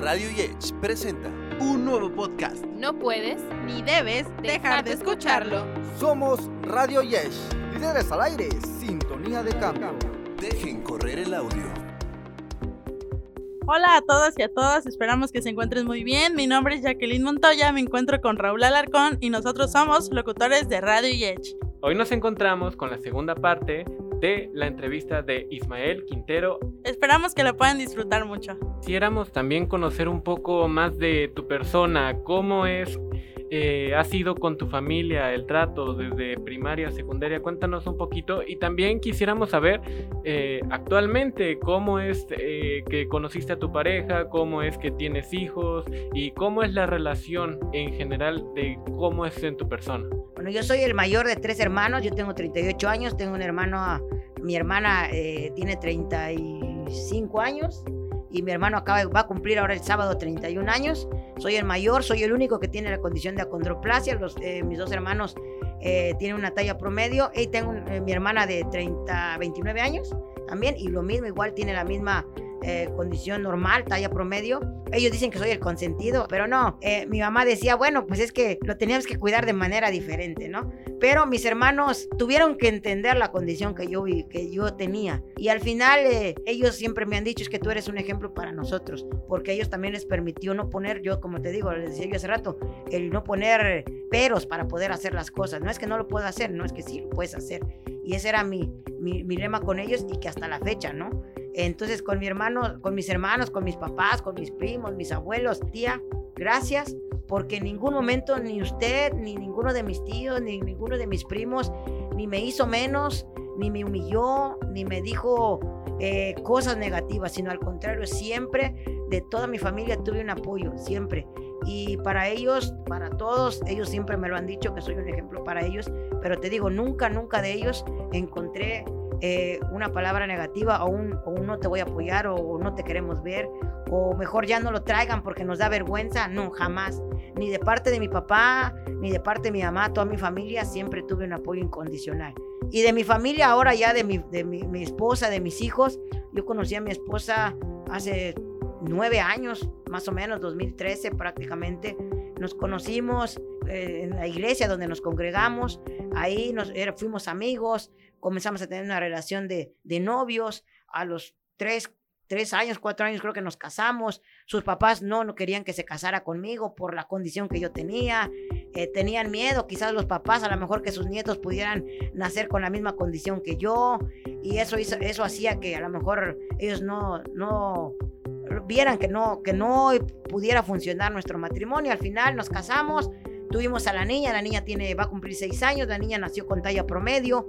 Radio Yech presenta un nuevo podcast. No puedes ni debes dejar de escucharlo. Somos Radio Yesh, líderes al aire, sintonía de cambio. Dejen correr el audio. Hola a todos y a todas, esperamos que se encuentren muy bien. Mi nombre es Jacqueline Montoya, me encuentro con Raúl Alarcón y nosotros somos locutores de Radio Yech. Hoy nos encontramos con la segunda parte de la entrevista de Ismael Quintero. Esperamos que lo puedan disfrutar mucho. Quisiéramos también conocer un poco más de tu persona, cómo es eh, ha sido con tu familia el trato desde primaria, secundaria? Cuéntanos un poquito y también quisiéramos saber eh, actualmente cómo es eh, que conociste a tu pareja, cómo es que tienes hijos y cómo es la relación en general de cómo es en tu persona. Bueno, yo soy el mayor de tres hermanos, yo tengo 38 años, tengo un hermano, mi hermana tiene 35 años y mi hermano acaba, va a cumplir ahora el sábado 31 años. Soy el mayor, soy el único que tiene la condición de acondroplasia. Los, eh, mis dos hermanos eh, tienen una talla promedio. Y tengo eh, mi hermana de 30, 29 años también y lo mismo, igual tiene la misma eh, condición normal, talla promedio. Ellos dicen que soy el consentido, pero no. Eh, mi mamá decía, bueno, pues es que lo teníamos que cuidar de manera diferente, ¿no? Pero mis hermanos tuvieron que entender la condición que yo, que yo tenía. Y al final eh, ellos siempre me han dicho, es que tú eres un ejemplo para nosotros, porque ellos también les permitió no poner, yo como te digo, les decía yo hace rato, el no poner peros para poder hacer las cosas. No es que no lo pueda hacer, no es que sí lo puedes hacer. Y ese era mi, mi, mi lema con ellos y que hasta la fecha, ¿no? Entonces, con mi hermano, con mis hermanos, con mis papás, con mis primos, mis abuelos, tía, gracias, porque en ningún momento ni usted, ni ninguno de mis tíos, ni ninguno de mis primos, ni me hizo menos, ni me humilló, ni me dijo eh, cosas negativas, sino al contrario, siempre de toda mi familia tuve un apoyo, siempre. Y para ellos, para todos, ellos siempre me lo han dicho que soy un ejemplo para ellos, pero te digo, nunca, nunca de ellos encontré eh, una palabra negativa o un, o no te voy a apoyar o, no te queremos ver o mejor ya no lo traigan porque nos da vergüenza. No, jamás. Ni de parte de mi papá, ni de parte de mi mamá, toda mi familia siempre tuve un apoyo incondicional. Y de mi familia ahora ya, de mi, de mi, mi esposa, de mis hijos, yo conocí a mi esposa hace nueve años, más o menos, 2013 prácticamente. Nos conocimos eh, en la iglesia donde nos congregamos, ahí nos, fuimos amigos, comenzamos a tener una relación de, de novios, a los tres, tres años, cuatro años creo que nos casamos, sus papás no, no querían que se casara conmigo por la condición que yo tenía, eh, tenían miedo quizás los papás a lo mejor que sus nietos pudieran nacer con la misma condición que yo y eso, eso hacía que a lo mejor ellos no, no vieran que no, que no pudiera funcionar nuestro matrimonio. Al final nos casamos, tuvimos a la niña, la niña tiene, va a cumplir seis años, la niña nació con talla promedio.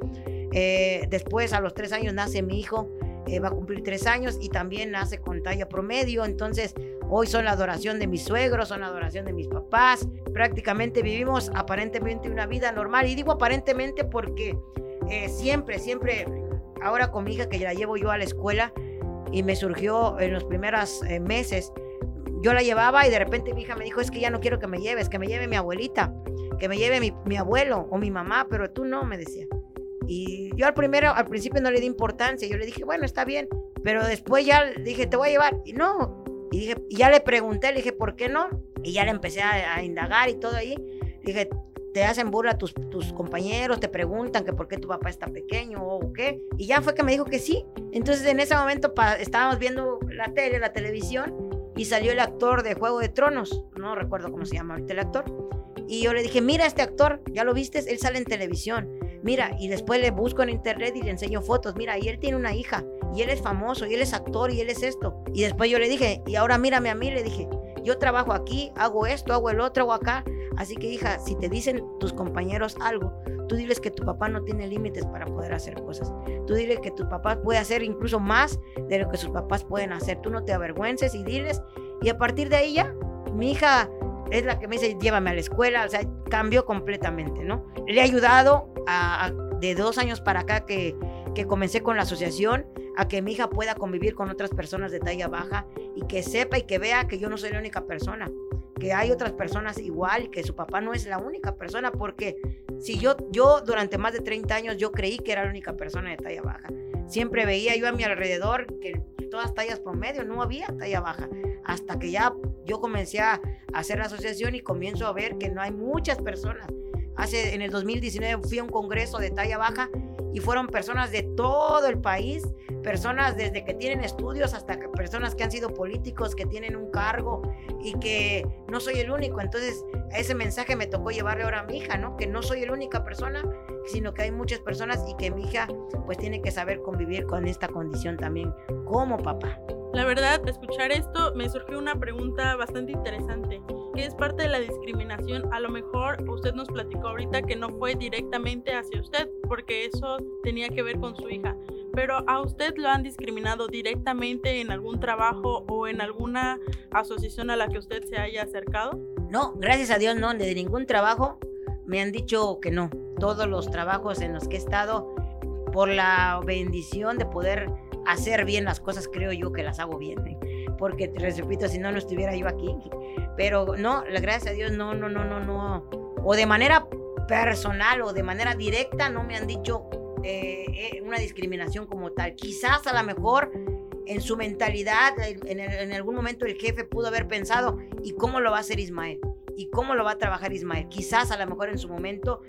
Eh, después, a los tres años, nace mi hijo, eh, va a cumplir tres años y también nace con talla promedio. Entonces, hoy son la adoración de mis suegros, son la adoración de mis papás. Prácticamente vivimos aparentemente una vida normal. Y digo aparentemente porque eh, siempre, siempre, ahora con mi hija que la llevo yo a la escuela y me surgió en los primeros meses, yo la llevaba y de repente mi hija me dijo, es que ya no quiero que me lleves, que me lleve mi abuelita, que me lleve mi, mi abuelo o mi mamá, pero tú no, me decía. Y yo al primero, al principio no le di importancia, yo le dije, bueno, está bien, pero después ya dije, te voy a llevar, y no, y dije, ya le pregunté, le dije, ¿por qué no? Y ya le empecé a, indagar y todo ahí, dije, te hacen burla tus, tus compañeros, te preguntan que por qué tu papá está pequeño o qué, y ya fue que me dijo que sí, entonces en ese momento estábamos viendo la tele, la televisión, y salió el actor de Juego de Tronos, no recuerdo cómo se llama ahorita el actor, y yo le dije, mira este actor, ¿ya lo viste? Él sale en televisión mira, y después le busco en internet y le enseño fotos, mira, y él tiene una hija, y él es famoso, y él es actor, y él es esto. Y después yo le dije, y ahora mírame a mí, le dije, yo trabajo aquí, hago esto, hago el otro, hago acá. Así que hija, si te dicen tus compañeros algo, tú diles que tu papá no tiene límites para poder hacer cosas. Tú diles que tu papá puede hacer incluso más de lo que sus papás pueden hacer. Tú no te avergüences y diles. Y a partir de ahí ya, mi hija es la que me dice, llévame a la escuela, o sea, cambió completamente, ¿no? Le he ayudado de dos años para acá que, que comencé con la asociación a que mi hija pueda convivir con otras personas de talla baja y que sepa y que vea que yo no soy la única persona, que hay otras personas igual, que su papá no es la única persona, porque si yo, yo durante más de 30 años yo creí que era la única persona de talla baja. Siempre veía yo a mi alrededor que todas tallas promedio, no había talla baja. Hasta que ya yo comencé a hacer la asociación y comienzo a ver que no hay muchas personas. Hace, en el 2019 fui a un congreso de talla baja y fueron personas de todo el país, personas desde que tienen estudios hasta personas que han sido políticos, que tienen un cargo y que no soy el único. Entonces, ese mensaje me tocó llevarle ahora a mi hija, ¿no? Que no soy la única persona, sino que hay muchas personas y que mi hija pues tiene que saber convivir con esta condición también como papá. La verdad, escuchar esto me surgió una pregunta bastante interesante, que es parte de la discriminación. A lo mejor usted nos platicó ahorita que no fue directamente hacia usted, porque eso tenía que ver con su hija. Pero a usted lo han discriminado directamente en algún trabajo o en alguna asociación a la que usted se haya acercado? No, gracias a Dios no, de ningún trabajo me han dicho que no. Todos los trabajos en los que he estado, por la bendición de poder hacer bien las cosas, creo yo que las hago bien. ¿eh? Porque te repito, si no, no estuviera yo aquí. Pero no, gracias a Dios, no, no, no, no, no. O de manera personal o de manera directa no me han dicho eh, eh, una discriminación como tal. Quizás a lo mejor en su mentalidad, en, algún momento el jefe pudo haber pensado, ¿y cómo lo va a hacer Ismael? ¿Y cómo lo va a trabajar Ismael? Quizás a lo mejor en su momento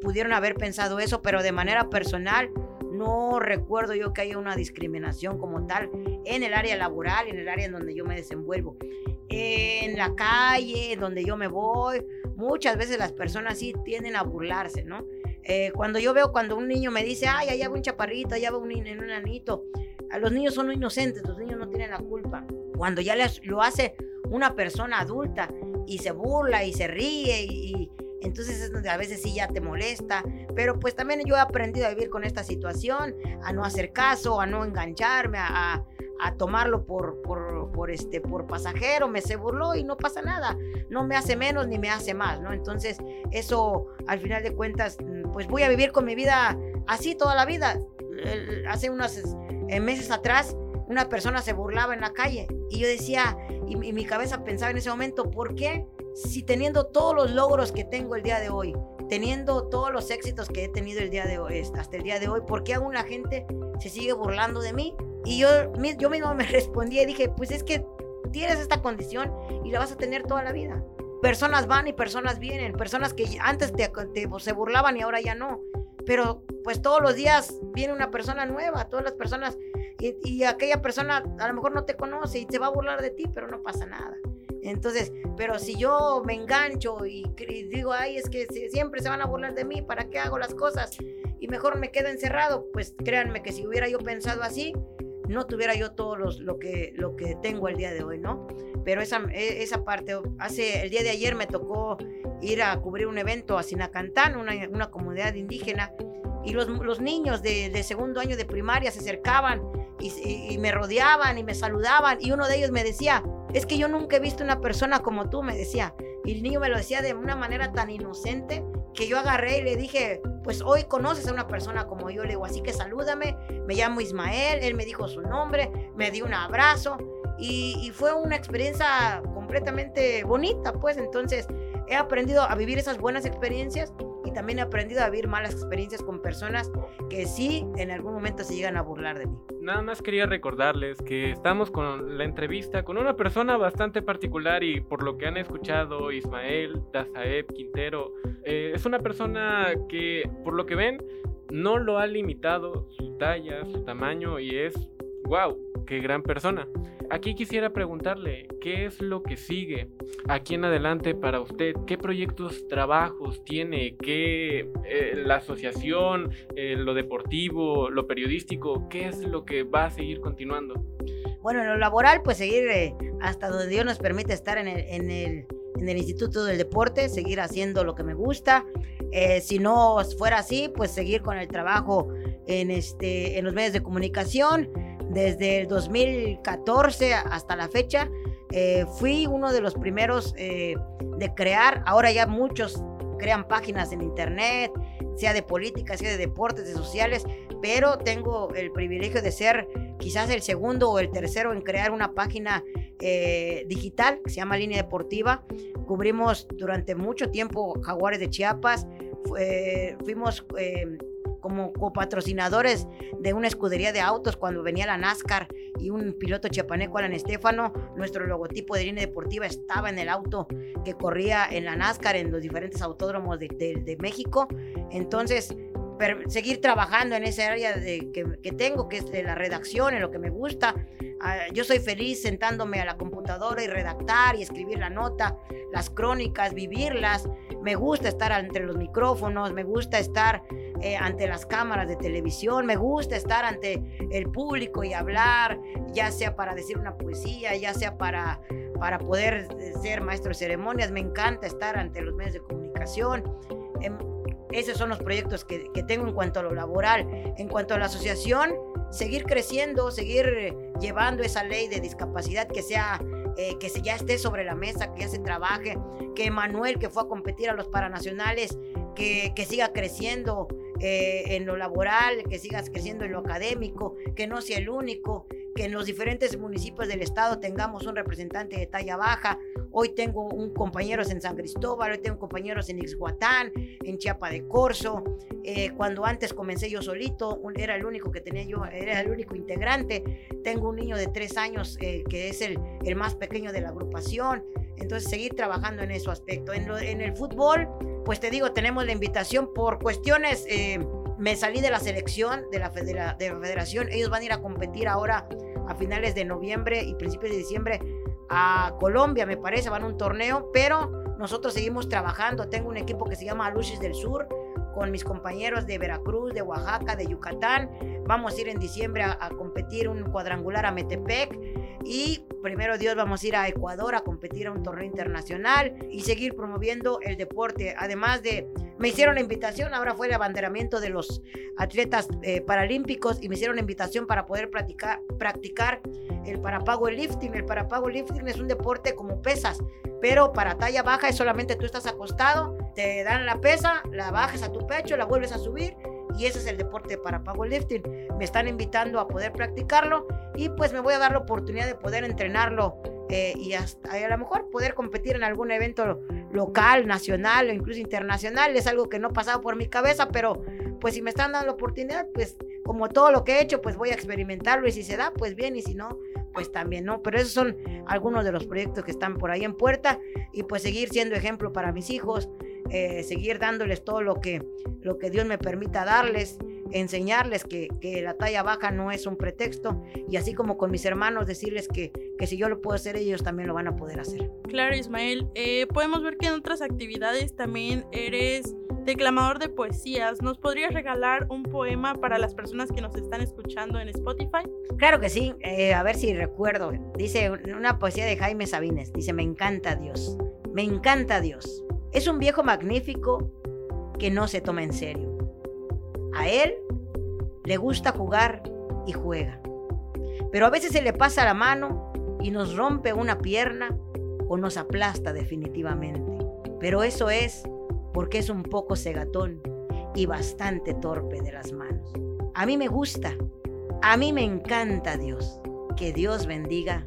pudieron haber pensado eso, pero de manera personal no recuerdo yo que haya una discriminación como tal en el área laboral, en el área en donde yo me desenvuelvo. En la calle, donde yo me voy, muchas veces las personas sí tienden a burlarse, ¿no? Eh, cuando yo veo cuando un niño me dice, ay, allá va un chaparrito, allá va un, un anito, a los niños son inocentes, los niños no tienen la culpa. Cuando ya les, lo hace una persona adulta y se burla y se ríe y, entonces a veces sí ya te molesta, pero pues también yo he aprendido a vivir con esta situación, a no hacer caso, a no engancharme, a, tomarlo por, por, este, por pasajero, me se burló y no pasa nada, no me hace menos ni me hace más, ¿no? Entonces eso al final de cuentas, pues voy a vivir con mi vida así toda la vida. Hace unos eh, meses atrás una persona se burlaba en la calle y yo decía, y, mi cabeza pensaba en ese momento, ¿por qué? Si teniendo todos los logros que tengo el día de hoy, teniendo todos los éxitos que he tenido el día de hoy, hasta el día de hoy, ¿por qué aún la gente se sigue burlando de mí? Y yo, yo mismo me respondí y dije, pues es que tienes esta condición y la vas a tener toda la vida. Personas van y personas vienen, personas que antes te, se burlaban y ahora ya no. Pero pues todos los días viene una persona nueva, todas las personas, y, aquella persona a lo mejor no te conoce y se va a burlar de ti, pero no pasa nada. Entonces, pero si yo me engancho y, digo, ay, es que siempre se van a burlar de mí, ¿para qué hago las cosas? Y mejor me quedo encerrado, pues créanme que si hubiera yo pensado así, no tuviera yo todo lo, que, lo que tengo el día de hoy, ¿no? Pero esa, e, esa parte, hace el día de ayer me tocó ir a cubrir un evento a Sinacantán, una, una comunidad indígena, y los, los niños de, de, segundo año de primaria se acercaban y, me rodeaban y me saludaban, y uno de ellos me decía, es que yo nunca he visto una persona como tú, me decía, y el niño me lo decía de una manera tan inocente que yo agarré y le dije, pues hoy conoces a una persona como yo, le digo, así que salúdame, me llamo Ismael, él me dijo su nombre, me dio un abrazo y, fue una experiencia completamente bonita, pues. Entonces he aprendido a vivir esas buenas experiencias y también he aprendido a vivir malas experiencias con personas que sí en algún momento se llegan a burlar de mí. Nada más quería recordarles que estamos con la entrevista con una persona bastante particular y por lo que han escuchado, Ismael Dazaeb Quintero, eh, es una persona que por lo que ven no lo ha limitado su talla, su tamaño y es, wow, qué gran persona. Aquí quisiera preguntarle, ¿qué es lo que sigue aquí en adelante para usted? ¿Qué proyectos, trabajos tiene? ¿Qué eh, la asociación, eh, lo deportivo, lo periodístico? ¿Qué es lo que va a seguir continuando? Bueno, en lo laboral, pues seguir eh, hasta donde Dios nos permite estar en el, en el, en el Instituto del Deporte, seguir haciendo lo que me gusta. si no fuera así, pues seguir con el trabajo en, este, en los medios de comunicación desde el 2014 hasta la fecha, eh, fui uno de los primeros eh, de crear, ahora ya muchos crean páginas en internet, sea de política, sea de deportes, de sociales, pero tengo el privilegio de ser quizás el segundo o el tercero en crear una página eh, digital que se llama Línea Deportiva. Cubrimos durante mucho tiempo Jaguares de Chiapas, fuimos como copatrocinadores de una escudería de autos cuando venía la NASCAR y un piloto chiapaneco, Alan Estefano, nuestro logotipo de línea deportiva estaba en el auto que corría en la NASCAR en los diferentes autódromos de, México. Entonces, seguir trabajando en esa área de, que, que tengo, que es de la redacción, en lo que me gusta. Ah, yo soy feliz sentándome a la computadora y redactar y escribir la nota, las crónicas, vivirlas. Me gusta estar entre los micrófonos, me gusta estar eh, ante las cámaras de televisión, me gusta estar ante el público y hablar, ya sea para decir una poesía, ya sea para, para poder eh, ser maestro de ceremonias. Me encanta estar ante los medios de comunicación. Em, esos son los proyectos que, que tengo en cuanto a lo laboral. En cuanto a la asociación, seguir creciendo, seguir eh, llevando esa ley de discapacidad que sea eh, que ya esté sobre la mesa, que ya se trabaje, que Manuel que fue a competir a los paranacionales, que, que siga creciendo eh, en lo laboral, que sigas creciendo en lo académico, que no sea el único, que en los diferentes municipios del estado tengamos un representante de talla baja. Hoy tengo un compañeros en San Cristóbal, hoy tengo compañeros en Ixhuatán, en Chiapa de Corzo. Eh, cuando antes comencé yo solito, era el único que tenía yo, era el único integrante. Tengo un niño de tres años eh, que es el, el más pequeño de la agrupación. Entonces, seguir trabajando en ese aspecto. En, lo- en el fútbol, pues te digo, tenemos la invitación por cuestiones. eh, me salí de la selección de la, federa- de la federación. Ellos van a ir a competir ahora a finales de noviembre y principios de diciembre a Colombia, me parece, van a un torneo, pero nosotros seguimos trabajando. Tengo un equipo que se llama Luces del Sur con mis compañeros de Veracruz, de Oaxaca, de Yucatán. Vamos a ir en diciembre a, a competir un cuadrangular a Metepec y primero Dios vamos a ir a Ecuador a competir a un torneo internacional y seguir promoviendo el deporte. Además de, me hicieron la invitación, ahora fue el abanderamiento de los atletas eh, paralímpicos y me hicieron la invitación para poder practicar, practicar el parapago lifting. El parapago lifting es un deporte como pesas, pero para talla baja es solamente tú estás acostado, te dan la pesa, la bajas a tu pecho, la vuelves a subir y ese es el deporte para powerlifting. Me están invitando a poder practicarlo y pues me voy a dar la oportunidad de poder entrenarlo eh, y hasta a lo mejor poder competir en algún evento local, nacional o incluso internacional. Es algo que no pasaba por mi cabeza, pero pues si me están dando la oportunidad, pues como todo lo que he hecho, pues voy a experimentarlo y si se da, pues bien y si no, pues también no. Pero esos son algunos de los proyectos que están por ahí en puerta y pues seguir siendo ejemplo para mis hijos, eh, seguir dándoles todo lo que, lo que Dios me permita darles, enseñarles que, que la talla baja no es un pretexto y así como con mis hermanos decirles que, que si yo lo puedo hacer, ellos también lo van a poder hacer. Claro, Ismael. Eh, podemos ver que en otras actividades también eres declamador de poesías. ¿Nos podrías regalar un poema para las personas que nos están escuchando en Spotify? Claro que sí, eh, a ver si recuerdo. Dice una poesía de Jaime Sabines, dice, me encanta Dios, me encanta Dios. Es un viejo magnífico que no se toma en serio. A él le gusta jugar y juega. Pero a veces se le pasa la mano y nos rompe una pierna o nos aplasta definitivamente. Pero eso es porque es un poco cegatón y bastante torpe de las manos. A mí me gusta, a mí me encanta Dios. Que Dios bendiga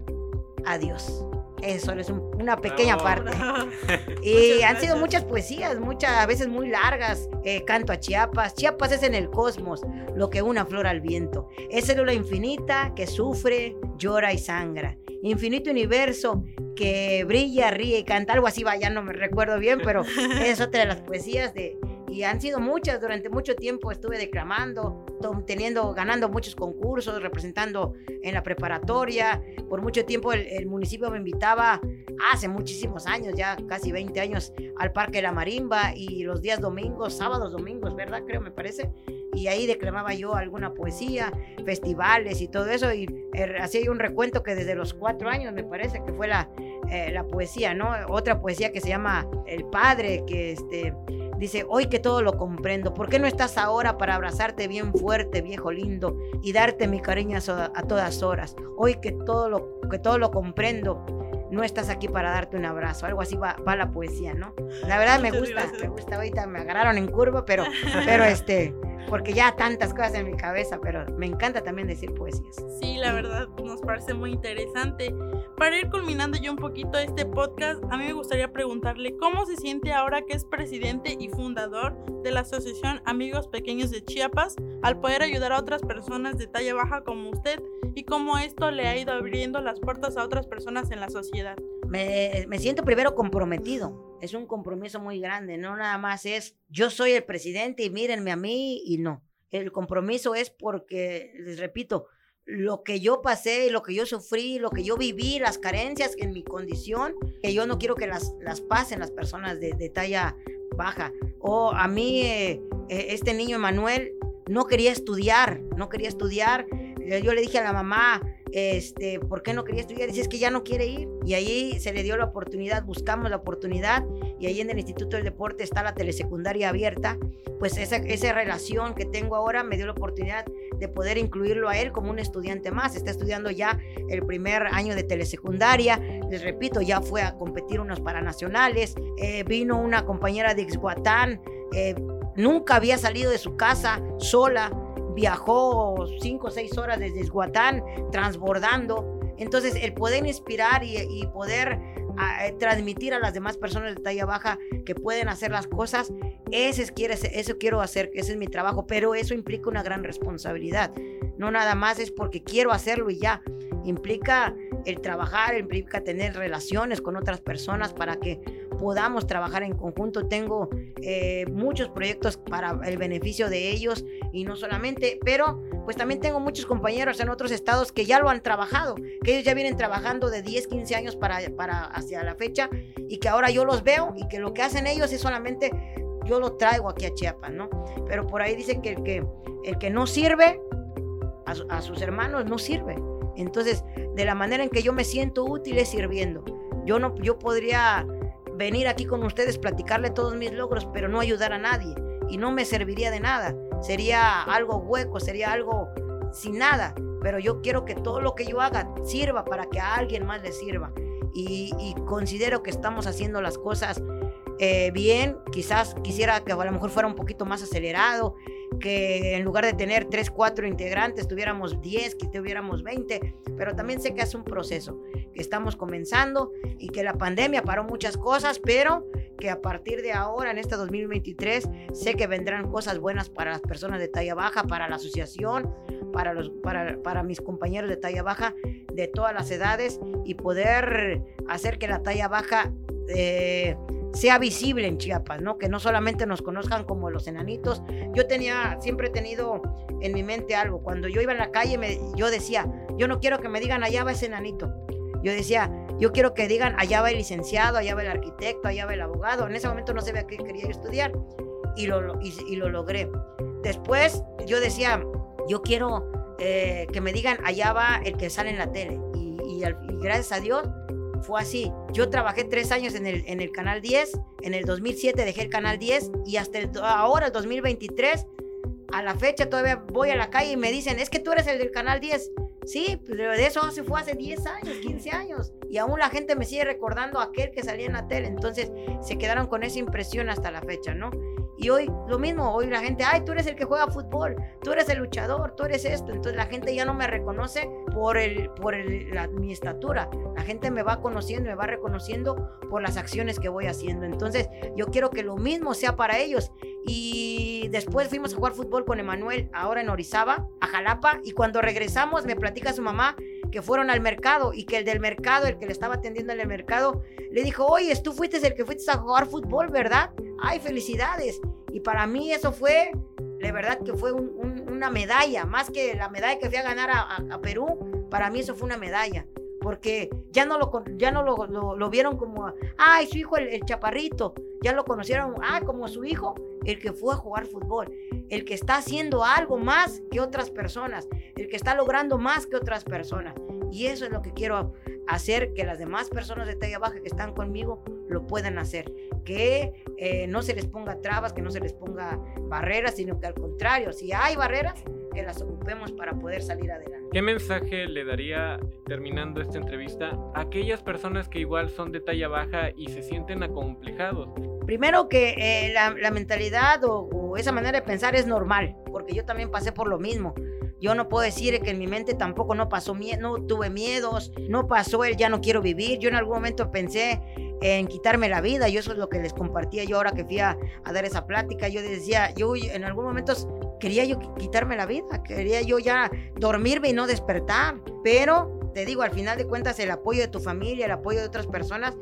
a Dios. Eso es un- una pequeña Bravo. parte. Y han sido muchas poesías, muchas, a veces muy largas. Eh, canto a Chiapas. Chiapas es en el cosmos lo que una flor al viento. Es célula infinita que sufre, llora y sangra. Infinito universo que brilla, ríe y canta. Algo así va, ya no me recuerdo bien, pero es otra de las poesías de... Y han sido muchas, durante mucho tiempo estuve declamando, teniendo, ganando muchos concursos, representando en la preparatoria. Por mucho tiempo el, municipio me invitaba, hace muchísimos años, ya casi 20 años, al Parque La Marimba y los días domingos, sábados, domingos, ¿verdad? Creo, me parece. Y ahí declamaba yo alguna poesía, festivales y todo eso. Y eh, hacía un recuento que desde los cuatro años, me parece, que fue la, eh, la poesía, ¿no? Otra poesía que se llama El Padre, que este, dice, hoy que todo lo comprendo, ¿por qué no estás ahora para abrazarte bien fuerte, viejo lindo, y darte mi cariño a, todas horas? Hoy que todo lo, que todo lo comprendo, no estás aquí para darte un abrazo. Algo así va, va la poesía, ¿no? La verdad me gusta, me gusta. Ahorita me agarraron en curva, pero, pero este, porque ya tantas cosas en mi cabeza, pero me encanta también decir poesías. Sí, la verdad nos parece muy interesante. Para ir culminando yo un poquito este podcast, a mí me gustaría preguntarle cómo se siente ahora que es presidente y fundador de la Asociación Amigos Pequeños de Chiapas al poder ayudar a otras personas de talla baja como usted y cómo esto le ha ido abriendo las puertas a otras personas en la sociedad. Me, siento primero comprometido, es un compromiso muy grande, no nada más es yo soy el presidente y mírenme a mí y no. El compromiso es porque, les repito, lo que yo pasé, lo que yo sufrí, lo que yo viví, las carencias en mi condición, que yo no quiero que las, las pasen las personas de, de talla baja. O a mí, eh, eh, este niño Emanuel no quería estudiar, no quería estudiar. Yo le dije a la mamá, este, ¿por qué no quería estudiar? Dice, es que ya no quiere ir. Y ahí se le dio la oportunidad, buscamos la oportunidad y ahí en el Instituto del Deporte está la telesecundaria abierta. Pues esa, relación que tengo ahora me dio la oportunidad de poder incluirlo a él como un estudiante más. Está estudiando ya el primer año de telesecundaria. Les repito, ya fue a competir unos paranacionales. Eh, vino una compañera de Ixhuatán. Eh, nunca había salido de su casa sola viajó cinco o seis horas desde Esguatán, transbordando. Entonces, el poder inspirar y, poder a, transmitir a las demás personas de talla baja que pueden hacer las cosas, ese es, eso quiero hacer, ese es mi trabajo, pero eso implica una gran responsabilidad. No nada más es porque quiero hacerlo y ya. Implica el trabajar, implica tener relaciones con otras personas para que podamos trabajar en conjunto. Tengo eh, muchos proyectos para el beneficio de ellos y no solamente, pero pues también tengo muchos compañeros en otros estados que ya lo han trabajado, que ellos ya vienen trabajando de 10, 15 años para, para hacia la fecha y que ahora yo los veo y que lo que hacen ellos es solamente yo lo traigo aquí a Chiapas, ¿no? Pero por ahí dice que el que, el que no sirve a, a sus hermanos no sirve. Entonces, de la manera en que yo me siento útil es sirviendo. Yo no, yo podría venir aquí con ustedes, platicarle todos mis logros, pero no ayudar a nadie. Y no me serviría de nada. Sería algo hueco, sería algo sin nada. Pero yo quiero que todo lo que yo haga sirva para que a alguien más le sirva. Y, y considero que estamos haciendo las cosas eh, bien. Quizás quisiera que a lo mejor fuera un poquito más acelerado, que en lugar de tener 3, 4 integrantes, tuviéramos 10, que tuviéramos 20, pero también sé que es un proceso, que estamos comenzando y que la pandemia paró muchas cosas, pero que a partir de ahora, en este 2023, sé que vendrán cosas buenas para las personas de talla baja, para la asociación, para, los, para, para mis compañeros de talla baja de todas las edades y poder hacer que la talla baja... Eh, sea visible en Chiapas, ¿no? Que no solamente nos conozcan como los enanitos. Yo tenía, siempre he tenido en mi mente algo. Cuando yo iba en la calle, me, yo decía, yo no quiero que me digan allá va ese enanito. Yo decía, yo quiero que digan allá va el licenciado, allá va el arquitecto, allá va el abogado. En ese momento no sabía qué quería yo estudiar y lo, y, y lo logré. Después yo decía, yo quiero eh, que me digan allá va el que sale en la tele. Y, y, gracias a Dios fue así. Yo trabajé tres años en el, en el Canal 10, en el 2007 dejé el Canal 10 y hasta el, ahora, el 2023, a la fecha todavía voy a la calle y me dicen, es que tú eres el del Canal 10. Sí, pero de eso se fue hace 10 años, 15 años. Y aún la gente me sigue recordando aquel que salía en la tele. Entonces se quedaron con esa impresión hasta la fecha, ¿no? Y hoy lo mismo, hoy la gente, ay, tú eres el que juega fútbol, tú eres el luchador, tú eres esto. Entonces la gente ya no me reconoce por, el, por el, la, mi estatura. La gente me va conociendo, me va reconociendo por las acciones que voy haciendo. Entonces yo quiero que lo mismo sea para ellos. Y después fuimos a jugar fútbol con Emanuel, ahora en Orizaba, a Jalapa. Y cuando regresamos me platica su mamá que fueron al mercado y que el del mercado, el que le estaba atendiendo en el mercado, le dijo, oye, tú fuiste el que fuiste a jugar fútbol, ¿verdad? Ay, felicidades. Y para mí eso fue, de verdad que fue un, un, una medalla, más que la medalla que fui a ganar a, Perú, para mí eso fue una medalla. Porque ya no lo, ya no lo, lo, vieron como, ay, su hijo el chaparrito, ya lo conocieron, ah, como su hijo, el que fue a jugar fútbol, el que está haciendo algo más que otras personas, el que está logrando más que otras personas. Y eso es lo que quiero hacer que las demás personas de talla baja que están conmigo lo puedan hacer. Que eh, no se les ponga trabas, que no se les ponga barreras, sino que al contrario, si hay barreras, que las ocupemos para poder salir adelante. ¿Qué mensaje le daría, terminando esta entrevista, a aquellas personas que igual son de talla baja y se sienten acomplejados? Primero que eh, la, la, mentalidad o, o o esa manera de pensar es normal, porque yo también pasé por lo mismo. Yo no puedo decir que en mi mente tampoco no pasó miedo, no tuve miedos, no pasó el ya no quiero vivir. Yo en algún momento pensé en quitarme la vida y eso es lo que les compartía yo ahora que fui a, a dar esa plática. Yo decía, yo en algún momento quería yo quitarme la vida, quería yo ya dormirme y no despertar, pero te digo, al final de cuentas el apoyo de tu familia, el apoyo de otras personas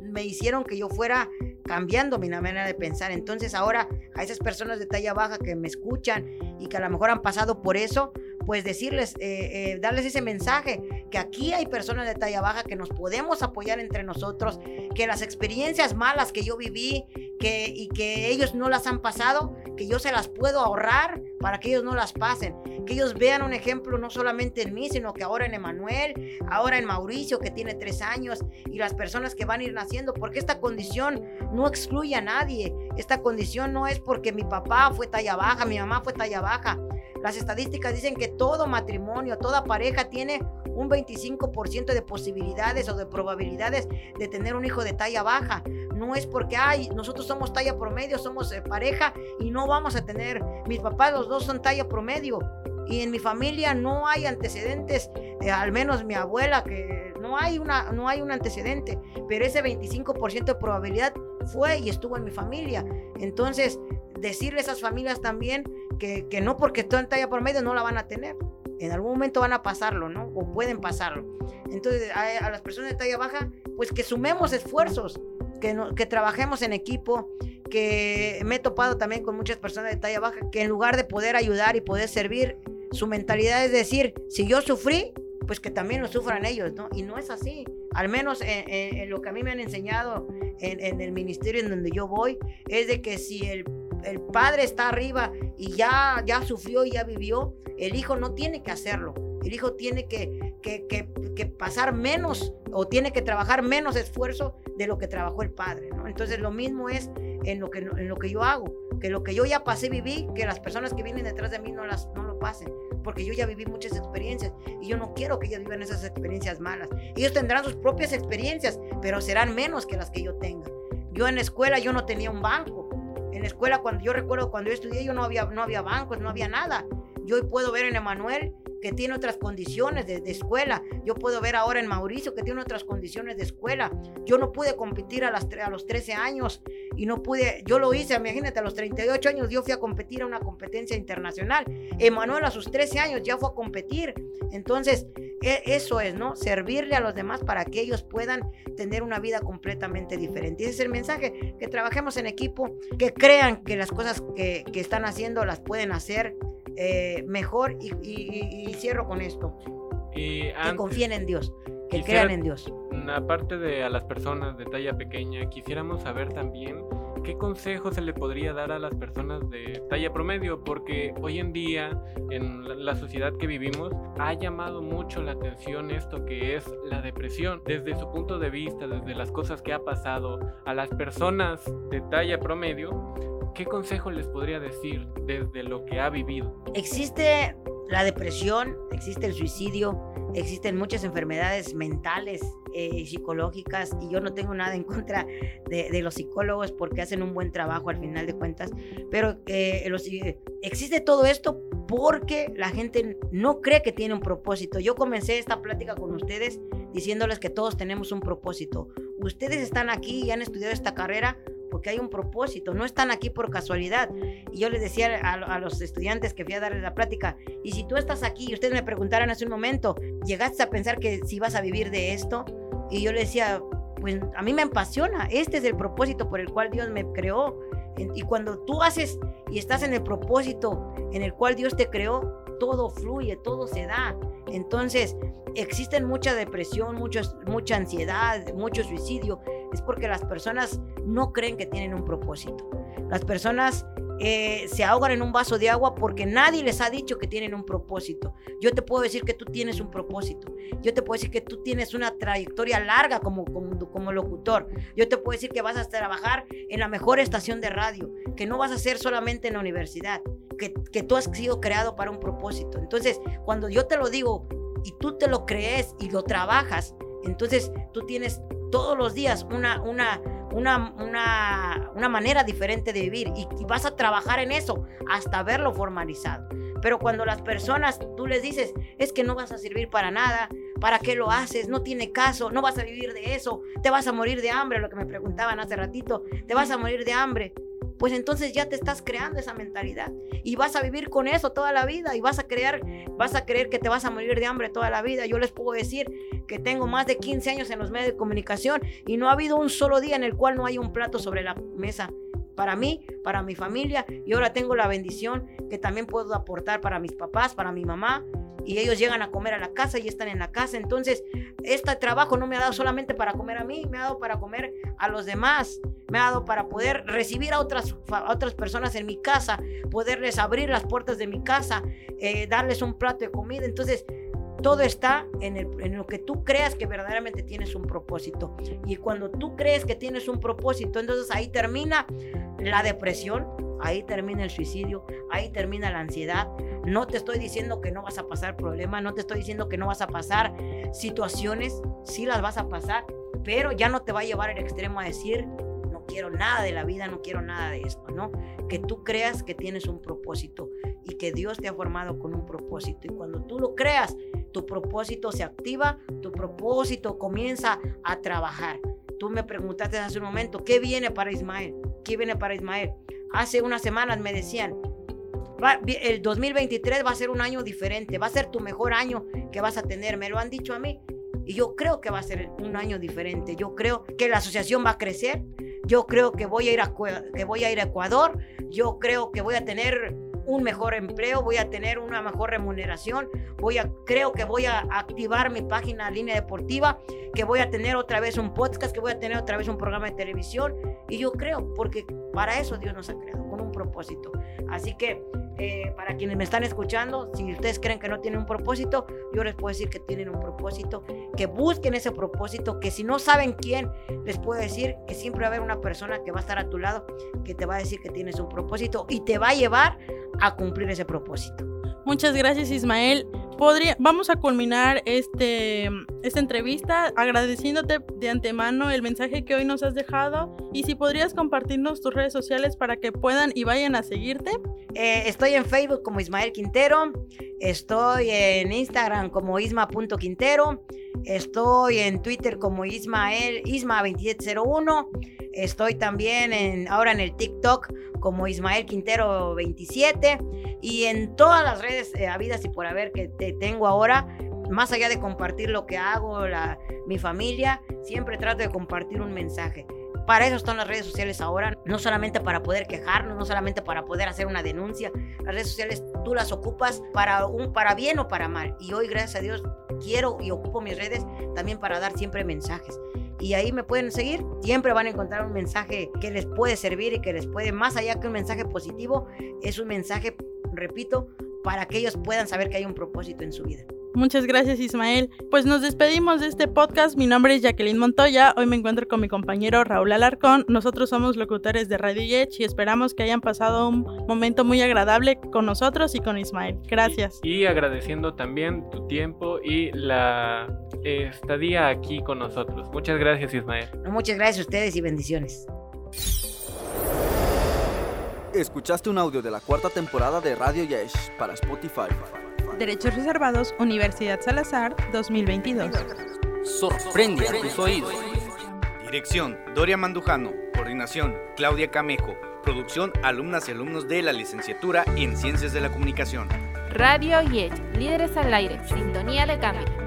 me hicieron que yo fuera cambiando mi manera de pensar. Entonces ahora a esas personas de talla baja que me escuchan y que a lo mejor han pasado por eso, pues decirles, eh, eh, darles ese mensaje, que aquí hay personas de talla baja que nos podemos apoyar entre nosotros, que las experiencias malas que yo viví que, y que ellos no las han pasado, que yo se las puedo ahorrar para que ellos no las pasen, que ellos vean un ejemplo no solamente en mí, sino que ahora en Emanuel, ahora en Mauricio que tiene tres años y las personas que van a ir naciendo, porque esta condición no excluye a nadie, esta condición no es porque mi papá fue talla baja, mi mamá fue talla baja, las estadísticas dicen que todo matrimonio, toda pareja tiene un 25% de posibilidades o de probabilidades de tener un hijo de talla baja. No es porque, ay, nosotros somos talla promedio, somos eh, pareja y no vamos a tener, mis papás los dos son talla promedio. Y en mi familia no hay antecedentes, eh, al menos mi abuela, que no hay, una, no hay un antecedente, pero ese 25% de probabilidad fue y estuvo en mi familia. Entonces, decirle a esas familias también que, no porque están en talla promedio no la van a tener en algún momento van a pasarlo, ¿no? O pueden pasarlo. Entonces, a, las personas de talla baja, pues que sumemos esfuerzos, que, que trabajemos en equipo, que me he topado también con muchas personas de talla baja, que en lugar de poder ayudar y poder servir, su mentalidad es decir, si yo sufrí, pues que también lo sufran ellos, ¿no? Y no es así. Al menos en, lo que a mí me han enseñado en, en el ministerio en donde yo voy, es de que si el el padre está arriba y ya, ya sufrió y ya vivió, el hijo no tiene que hacerlo. El hijo tiene que, que, pasar menos o tiene que trabajar menos esfuerzo de lo que trabajó el padre. Entonces lo mismo es en lo, que, en lo que yo hago, que lo que yo ya pasé, viví, que las personas que vienen detrás de mí no, las, no lo pasen, porque yo ya viví muchas experiencias y yo no quiero que ellos vivan esas experiencias malas. Ellos tendrán sus propias experiencias, pero serán menos que las que yo tenga. Yo en la escuela yo no tenía un banco, en la escuela, cuando yo recuerdo cuando yo estudié, yo no había, no había bancos, no había nada. Yo hoy puedo ver en Emanuel que tiene otras condiciones de, escuela. Yo puedo ver ahora en Mauricio que tiene otras condiciones de escuela. Yo no pude competir a, las, a los 13 años y no pude, yo lo hice, imagínate, a los 38 años yo fui a competir a una competencia internacional. Emanuel a sus 13 años ya fue a competir. Entonces, e, eso es, ¿no? Servirle a los demás para que ellos puedan tener una vida completamente diferente. ese es el mensaje, que trabajemos en equipo, que crean que las cosas que, que están haciendo las pueden hacer eh, mejor y, cierro con esto. que confíen en Dios, que crean en Dios. Aparte de a las personas de talla pequeña, quisiéramos saber también qué consejo se le podría dar a las personas de talla promedio, porque hoy en día en la sociedad que vivimos ha llamado mucho la atención esto que es la depresión, desde su punto de vista, desde las cosas que ha pasado a las personas de talla promedio ¿qué consejo les podría decir desde lo que ha vivido? Existe la depresión, existe el suicidio, existen muchas enfermedades mentales eh, y psicológicas y yo no tengo nada en contra de, los psicólogos porque hacen un buen trabajo al final de cuentas, pero eh, existe todo esto porque la gente no cree que tiene un propósito. Yo comencé esta plática con ustedes diciéndoles que todos tenemos un propósito. Ustedes están aquí y han estudiado esta carrera porque hay un propósito, no están aquí por casualidad. Y yo les decía a, los estudiantes que fui a darles la plática, y si tú estás aquí y ustedes me preguntaran hace un momento, ¿llegaste a pensar que si vas a vivir de esto? Y yo les decía, pues a mí me apasiona, este es el propósito por el cual Dios me creó. Y cuando tú haces y estás en el propósito en el cual Dios te creó, todo fluye, todo se da. Entonces, existen mucha depresión, mucha ansiedad, mucho suicidio. Es porque las personas no creen que tienen un propósito. Las personas eh, se ahogan en un vaso de agua porque nadie les ha dicho que tienen un propósito. Yo te puedo decir que tú tienes un propósito. Yo te puedo decir que tú tienes una trayectoria larga como, como, como locutor. Yo te puedo decir que vas a trabajar en la mejor estación de radio, que no vas a ser solamente en la universidad, que, que tú has sido creado para un propósito. Entonces, cuando yo te lo digo y tú te lo crees y lo trabajas, entonces tú tienes todos los días una, una, una, una, una manera diferente de vivir y, y vas a trabajar en eso hasta verlo formalizado. Pero cuando las personas, tú les dices, es que no vas a servir para nada, ¿para qué lo haces? No tiene caso, no vas a vivir de eso, te vas a morir de hambre, lo que me preguntaban hace ratito, te vas a morir de hambre. Pues entonces ya te estás creando esa mentalidad y vas a vivir con eso toda la vida y vas a creer, vas a creer que te vas a morir de hambre toda la vida. Yo les puedo decir que tengo más de 15 años en los medios de comunicación y no ha habido un solo día en el cual no hay un plato sobre la mesa para mí, para mi familia y ahora tengo la bendición que también puedo aportar para mis papás, para mi mamá y ellos llegan a comer a la casa y están en la casa. Entonces, este trabajo no me ha dado solamente para comer a mí, me ha dado para comer a los demás, me ha dado para poder recibir a otras, a otras personas en mi casa, poderles abrir las puertas de mi casa, eh, darles un plato de comida. Entonces, todo está en, en, lo que tú creas que verdaderamente tienes un propósito. Y cuando tú crees que tienes un propósito, entonces ahí termina la depresión, ahí termina el suicidio, ahí termina la ansiedad. No te estoy diciendo que no vas a pasar problemas, no te estoy diciendo que no vas a pasar situaciones, sí las vas a pasar, pero ya no te va a llevar al extremo a decir, no quiero nada de la vida, no quiero nada de esto, ¿no? Que tú creas que tienes un propósito y que Dios te ha formado con un propósito. Y cuando tú lo creas, tu propósito se activa, tu propósito comienza a trabajar. Tú me preguntaste hace un momento, ¿qué viene para Ismael? ¿Qué viene para Ismael? Hace unas semanas me decían, el 2023 va a ser un año diferente, va a ser tu mejor año que vas a tener, me lo han dicho a mí. Y yo creo que va a ser un año diferente. Yo creo que la asociación va a crecer. Yo creo que voy a ir a, que voy a, ir a Ecuador. Yo creo que voy a tener un mejor empleo, voy a tener una mejor remuneración, voy a, creo que voy a activar mi página línea deportiva, que voy a tener otra vez un podcast, que voy a tener otra vez un programa de televisión. Y yo creo, porque para eso Dios nos ha creado, con un propósito. Así que eh, para quienes me están escuchando, si ustedes creen que no tienen un propósito, yo les puedo decir que tienen un propósito, que busquen ese propósito, que si no saben quién, les puedo decir que siempre va a haber una persona que va a estar a tu lado, que te va a decir que tienes un propósito y te va a llevar a cumplir ese propósito. Muchas gracias Ismael. Vamos a culminar este, esta entrevista agradeciéndote de antemano el mensaje que hoy nos has dejado y si podrías compartirnos tus redes sociales para que puedan y vayan a seguirte. Eh, estoy en Facebook como Ismael Quintero, estoy en Instagram como isma.quintero, estoy en Twitter como Ismael, Isma2701, estoy también en, ahora en el TikTok como Ismael Quintero 27 y en todas las redes eh, habidas y por haber que te tengo ahora, más allá de compartir lo que hago, la, mi familia, siempre trato de compartir un mensaje. Para eso están las redes sociales ahora, no solamente para poder quejarnos, no solamente para poder hacer una denuncia. Las redes sociales tú las ocupas para un para bien o para mal. Y hoy gracias a Dios quiero y ocupo mis redes también para dar siempre mensajes y ahí me pueden seguir. Siempre van a encontrar un mensaje que les puede servir y que les puede, más allá que un mensaje positivo, es un mensaje, repito, para que ellos puedan saber que hay un propósito en su vida. Muchas gracias Ismael. Pues nos despedimos de este podcast. Mi nombre es Jacqueline Montoya. Hoy me encuentro con mi compañero Raúl Alarcón. Nosotros somos locutores de Radio Yech y esperamos que hayan pasado un momento muy agradable con nosotros y con Ismael. Gracias. Y, agradeciendo también tu tiempo y la estadía aquí con nosotros. Muchas gracias Ismael. muchas gracias a ustedes y bendiciones. Escuchaste un audio de la cuarta temporada de Radio Yesh para Spotify. Derechos Reservados, Universidad Salazar, 2022. Sorprende a tus oídos. Dirección, Doria Mandujano. Coordinación, Claudia Camejo. Producción, alumnas y alumnos de la licenciatura en Ciencias de la Comunicación. Radio YET, líderes al aire, sintonía de cambio.